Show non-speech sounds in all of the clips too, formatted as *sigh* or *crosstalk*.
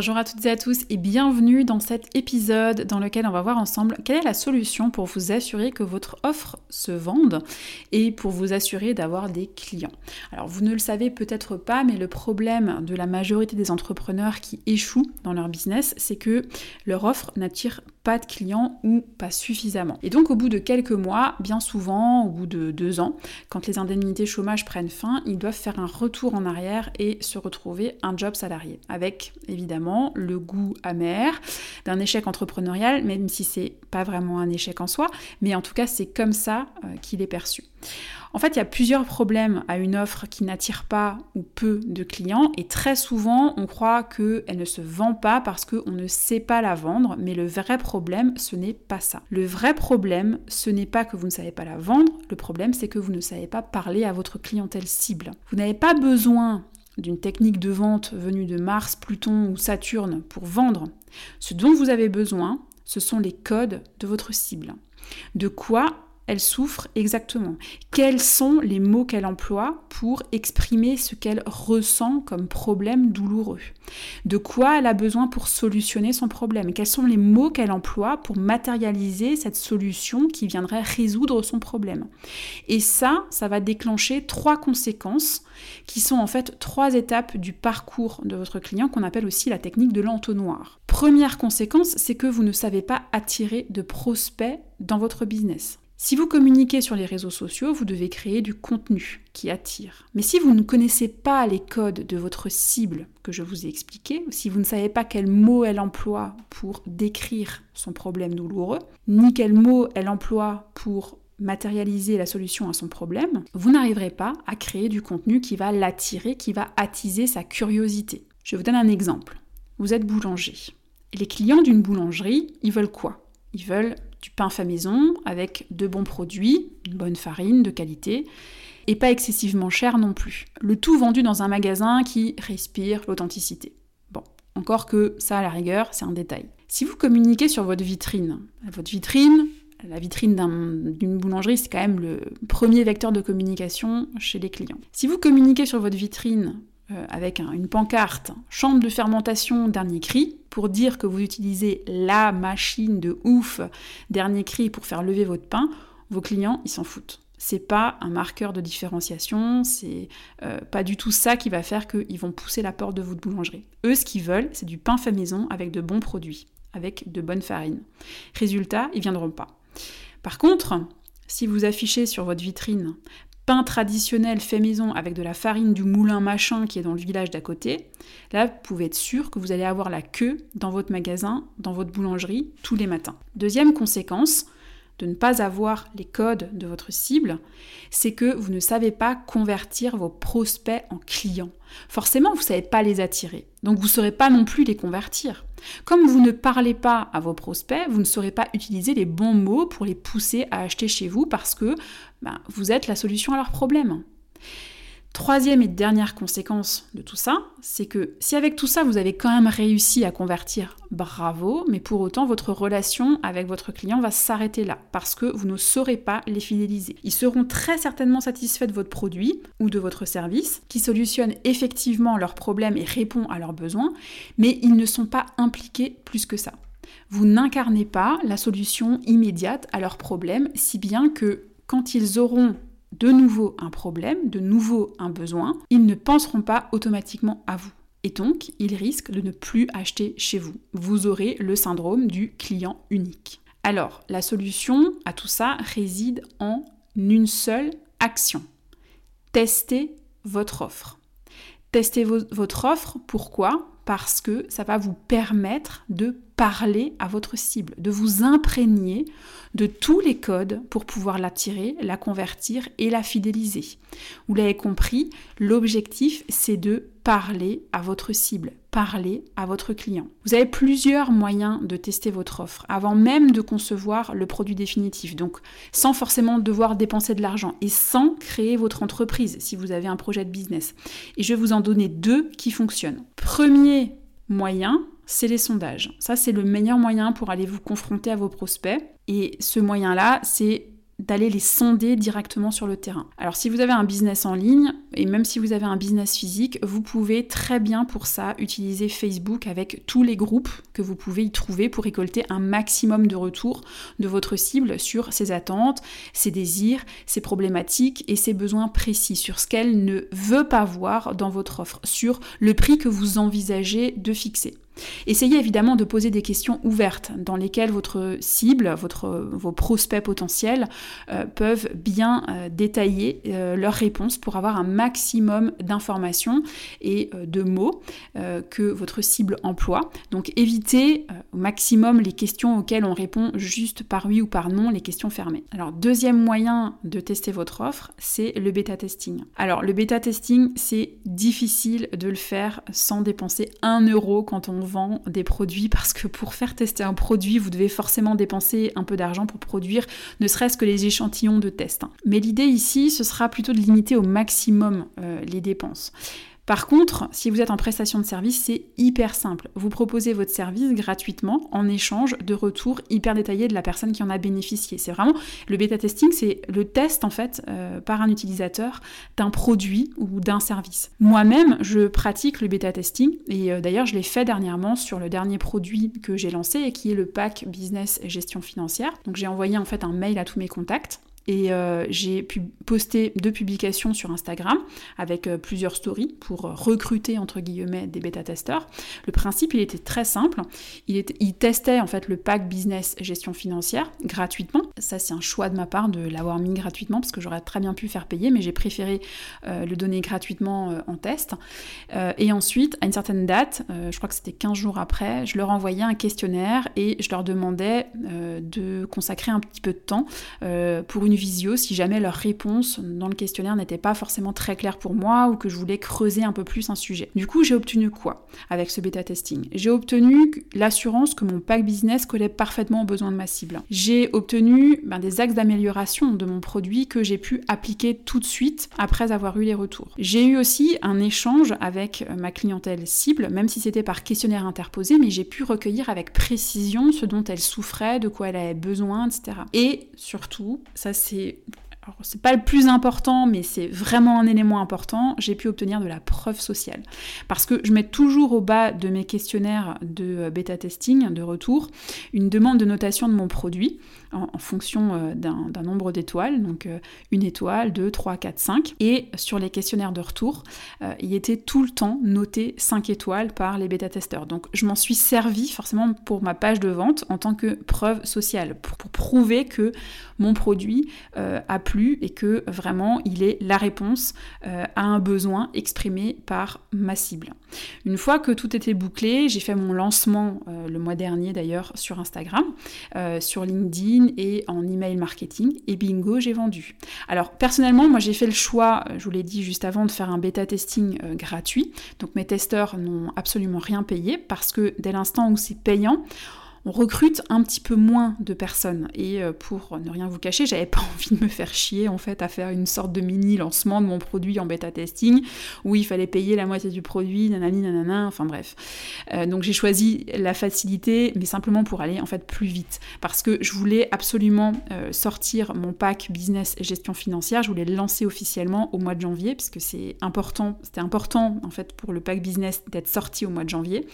Bonjour à toutes et à tous et bienvenue dans cet épisode dans lequel on va voir ensemble quelle est la solution pour vous assurer que votre offre se vende et pour vous assurer d'avoir des clients. Alors vous ne le savez peut-être pas mais le problème de la majorité des entrepreneurs qui échouent dans leur business c'est que leur offre n'attire de clients ou pas suffisamment. Et donc au bout de quelques mois, bien souvent, au bout de deux ans, quand les indemnités chômage prennent fin, ils doivent faire un retour en arrière et se retrouver un job salarié, avec évidemment le goût amer d'un échec entrepreneurial, même si c'est pas vraiment un échec en soi, mais en tout cas c'est comme ça euh, qu'il est perçu. En fait, il y a plusieurs problèmes à une offre qui n'attire pas ou peu de clients et très souvent on croit qu'elle ne se vend pas parce qu'on ne sait pas la vendre, mais le vrai problème ce n'est pas ça. Le vrai problème ce n'est pas que vous ne savez pas la vendre, le problème c'est que vous ne savez pas parler à votre clientèle cible. Vous n'avez pas besoin d'une technique de vente venue de Mars, Pluton ou Saturne pour vendre. Ce dont vous avez besoin, ce sont les codes de votre cible. De quoi elle souffre exactement Quels sont les mots qu'elle emploie pour exprimer ce qu'elle ressent comme problème douloureux? De quoi elle a besoin pour solutionner son problème? Quels sont les mots qu'elle emploie pour matérialiser cette solution qui viendrait résoudre son problème? Et ça, ça va déclencher trois conséquences qui sont en fait trois étapes du parcours de votre client qu'on appelle aussi la technique de l'entonnoir. Première conséquence, c'est que vous ne savez pas attirer de prospects dans votre business. Si vous communiquez sur les réseaux sociaux, vous devez créer du contenu qui attire. Mais si vous ne connaissez pas les codes de votre cible que je vous ai expliqué, si vous ne savez pas quel mot elle emploie pour décrire son problème douloureux, ni quel mot elle emploie pour matérialiser la solution à son problème, vous n'arriverez pas à créer du contenu qui va l'attirer, qui va attiser sa curiosité. Je vous donne un exemple. Vous êtes boulanger. Les clients d'une boulangerie, ils veulent quoi? Ils veulent du pain fait maison avec de bons produits, une bonne farine de qualité et pas excessivement cher non plus. Le tout vendu dans un magasin qui respire l'authenticité. Bon, encore que ça à la rigueur, c'est un détail. Si vous communiquez sur votre vitrine, votre vitrine, la vitrine d'une boulangerie, c'est quand même le premier vecteur de communication chez les clients. Si vous communiquez sur votre vitrine euh, avec une pancarte chambre de fermentation dernier cri pour dire que vous utilisez la machine de ouf dernier cri pour faire lever votre pain, vos clients ils s'en foutent. C'est pas un marqueur de différenciation, c'est euh, pas du tout ça qui va faire qu'ils vont pousser la porte de votre boulangerie. Eux, ce qu'ils veulent, c'est du pain fait maison avec de bons produits, avec de bonnes farines. Résultat, ils viendront pas. Par contre, si vous affichez sur votre vitrine traditionnel fait maison avec de la farine du moulin machin qui est dans le village d'à côté, là, vous pouvez être sûr que vous allez avoir la queue dans votre magasin, dans votre boulangerie, tous les matins. Deuxième conséquence, de ne pas avoir les codes de votre cible, c'est que vous ne savez pas convertir vos prospects en clients. Forcément, vous ne savez pas les attirer, donc vous ne saurez pas non plus les convertir. Comme vous ne parlez pas à vos prospects, vous ne saurez pas utiliser les bons mots pour les pousser à acheter chez vous parce que ben, vous êtes la solution à leurs problèmes. Troisième et dernière conséquence de tout ça, c'est que si avec tout ça vous avez quand même réussi à convertir, bravo, mais pour autant votre relation avec votre client va s'arrêter là parce que vous ne saurez pas les fidéliser. Ils seront très certainement satisfaits de votre produit ou de votre service qui solutionne effectivement leurs problèmes et répond à leurs besoins, mais ils ne sont pas impliqués plus que ça. Vous n'incarnez pas la solution immédiate à leurs problèmes, si bien que quand ils auront de nouveau un problème, de nouveau un besoin, ils ne penseront pas automatiquement à vous. Et donc, ils risquent de ne plus acheter chez vous. Vous aurez le syndrome du client unique. Alors, la solution à tout ça réside en une seule action. Testez votre offre. Testez votre offre, pourquoi? Parce que ça va vous permettre de parler à votre cible, de vous imprégner de tous les codes pour pouvoir l'attirer, la convertir et la fidéliser. Vous l'avez compris, l'objectif c'est de parler à votre cible, parler à votre client. Vous avez plusieurs moyens de tester votre offre avant même de concevoir le produit définitif, donc sans forcément devoir dépenser de l'argent et sans créer votre entreprise si vous avez un projet de business. Et je vais vous en donner deux qui fonctionnent. Premier moyen, c'est les sondages. Ça, c'est le meilleur moyen pour aller vous confronter à vos prospects. Et ce moyen-là, c'est d'aller les sonder directement sur le terrain. Alors si vous avez un business en ligne, et même si vous avez un business physique, vous pouvez très bien pour ça utiliser Facebook avec tous les groupes que vous pouvez y trouver pour récolter un maximum de retours de votre cible sur ses attentes, ses désirs, ses problématiques et ses besoins précis, sur ce qu'elle ne veut pas voir dans votre offre, sur le prix que vous envisagez de fixer. Essayez évidemment de poser des questions ouvertes dans lesquelles votre cible, votre, vos prospects potentiels euh, peuvent bien euh, détailler euh, leurs réponses pour avoir un maximum d'informations et de mots que votre cible emploie. Donc évitez au maximum les questions auxquelles on répond juste par oui ou par non, les questions fermées. Alors deuxième moyen de tester votre offre, c'est le bêta testing. Alors le bêta testing, c'est difficile de le faire sans dépenser un euro quand on vend des produits *laughs* parce que pour faire tester un produit, vous devez forcément dépenser un peu d'argent pour produire ne serait-ce que les échantillons de test. Mais l'idée ici, ce sera plutôt de limiter au maximum euh, les dépenses. Par contre, si vous êtes en prestation de service, c'est hyper simple. Vous proposez votre service gratuitement en échange de retours hyper détaillés de la personne qui en a bénéficié. C'est vraiment le bêta testing, c'est le test en fait euh, par un utilisateur d'un produit ou d'un service. Moi-même, je pratique le bêta testing et euh, d'ailleurs, je l'ai fait dernièrement sur le dernier produit que j'ai lancé et qui est le pack business gestion financière. Donc j'ai envoyé en fait un mail à tous mes contacts et euh, j'ai pu poster deux publications sur Instagram avec euh, plusieurs stories pour recruter entre guillemets des bêta-testeurs. Le principe, il était très simple. Il, était, il testait en fait le pack business gestion financière gratuitement. Ça, c'est un choix de ma part de l'avoir mis gratuitement parce que j'aurais très bien pu faire payer, mais j'ai préféré euh, le donner gratuitement en test. et ensuite, à une certaine date, je crois que c'était 15 jours après, je leur envoyais un questionnaire et je leur demandais de consacrer un petit peu de temps pour une visio si jamais leur réponse dans le questionnaire n'était pas forcément très claire pour moi ou que je voulais creuser un peu plus un sujet. Du coup, j'ai obtenu quoi avec ce bêta testing? J'ai obtenu l'assurance que mon pack business collait parfaitement aux besoins de ma cible. J'ai obtenu ben, des axes d'amélioration de mon produit que j'ai pu appliquer tout de suite après avoir eu les retours. J'ai eu aussi un échange avec euh, ma clientèle cible, même si c'était par questionnaire interposé, mais j'ai pu recueillir avec précision ce dont elle souffrait, de quoi elle avait besoin, etc. Et surtout, ça c'est c'est pas le plus important, mais c'est vraiment un élément important, j'ai pu obtenir de la preuve sociale. Parce que je mets toujours au bas de mes questionnaires de euh, bêta testing, de retour, une demande de notation de mon produit en, fonction euh, d'un nombre d'étoiles, donc euh, une étoile, deux, trois, quatre, cinq. Et sur les questionnaires de retour, euh, il était tout le temps noté 5 étoiles par les bêta-testeurs. Donc je m'en suis servi forcément pour ma page de vente en tant que preuve sociale, pour, prouver que mon produit a plu et que vraiment il est la réponse à un besoin exprimé par ma cible. Une fois que tout était bouclé, j'ai fait mon lancement le mois dernier d'ailleurs sur Instagram, sur LinkedIn, et en email marketing et bingo, j'ai vendu. Alors personnellement, moi j'ai fait le choix, euh, je vous l'ai dit juste avant, de faire un bêta testing euh, gratuit. Donc mes testeurs n'ont absolument rien payé parce que dès l'instant où c'est payant, on recrute un petit peu moins de personnes. Et euh, pour ne rien vous cacher, j'avais *laughs* pas envie de me faire chier en fait à faire une sorte de mini lancement de mon produit en bêta testing où il fallait payer la moitié du produit, nanani nanana, enfin bref. Euh, donc j'ai choisi la facilité, mais simplement pour aller en fait plus vite. Parce que je voulais absolument euh, sortir mon pack business et gestion financière, je voulais le lancer officiellement au mois de janvier, puisque c'est important, c'était important en fait pour le pack business d'être sorti au mois de janvier.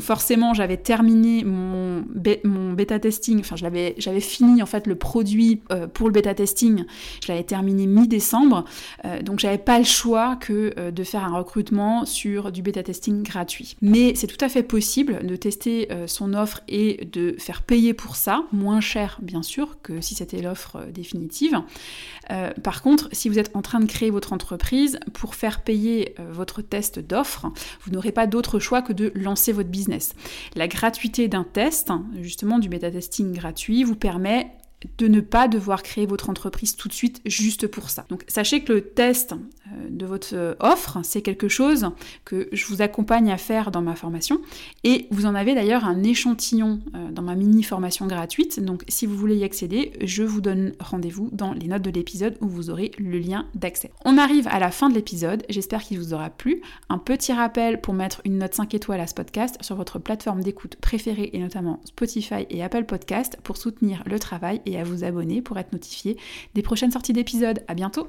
forcément, j'avais terminé mon mon, bêta testing, enfin j'avais fini en fait le produit euh, pour le bêta testing, je l'avais terminé mi-décembre, euh, donc j'avais pas le choix que euh, de faire un recrutement sur du bêta testing gratuit. Mais c'est tout à fait possible de tester son offre et de faire payer pour ça, moins cher bien sûr que si c'était l'offre définitive. par contre, si vous êtes en train de créer votre entreprise, pour faire payer votre test d'offre, vous n'aurez pas d'autre choix que de lancer votre business. La gratuité d'un test, justement du bêta testing gratuit, vous permet de ne pas devoir créer votre entreprise tout de suite juste pour ça. Donc sachez que le test de votre offre, c'est quelque chose que je vous accompagne à faire dans ma formation et vous en avez d'ailleurs un échantillon euh, dans ma mini formation gratuite. Donc si vous voulez y accéder, je vous donne rendez-vous dans les notes de l'épisode où vous aurez le lien d'accès. On arrive à la fin de l'épisode, j'espère qu'il vous aura plu. Un petit rappel pour mettre une note 5 étoiles à ce podcast sur votre plateforme d'écoute préférée et notamment Spotify et Apple Podcast pour soutenir le travail et à vous abonner pour être notifié des prochaines sorties d'épisodes. À bientôt!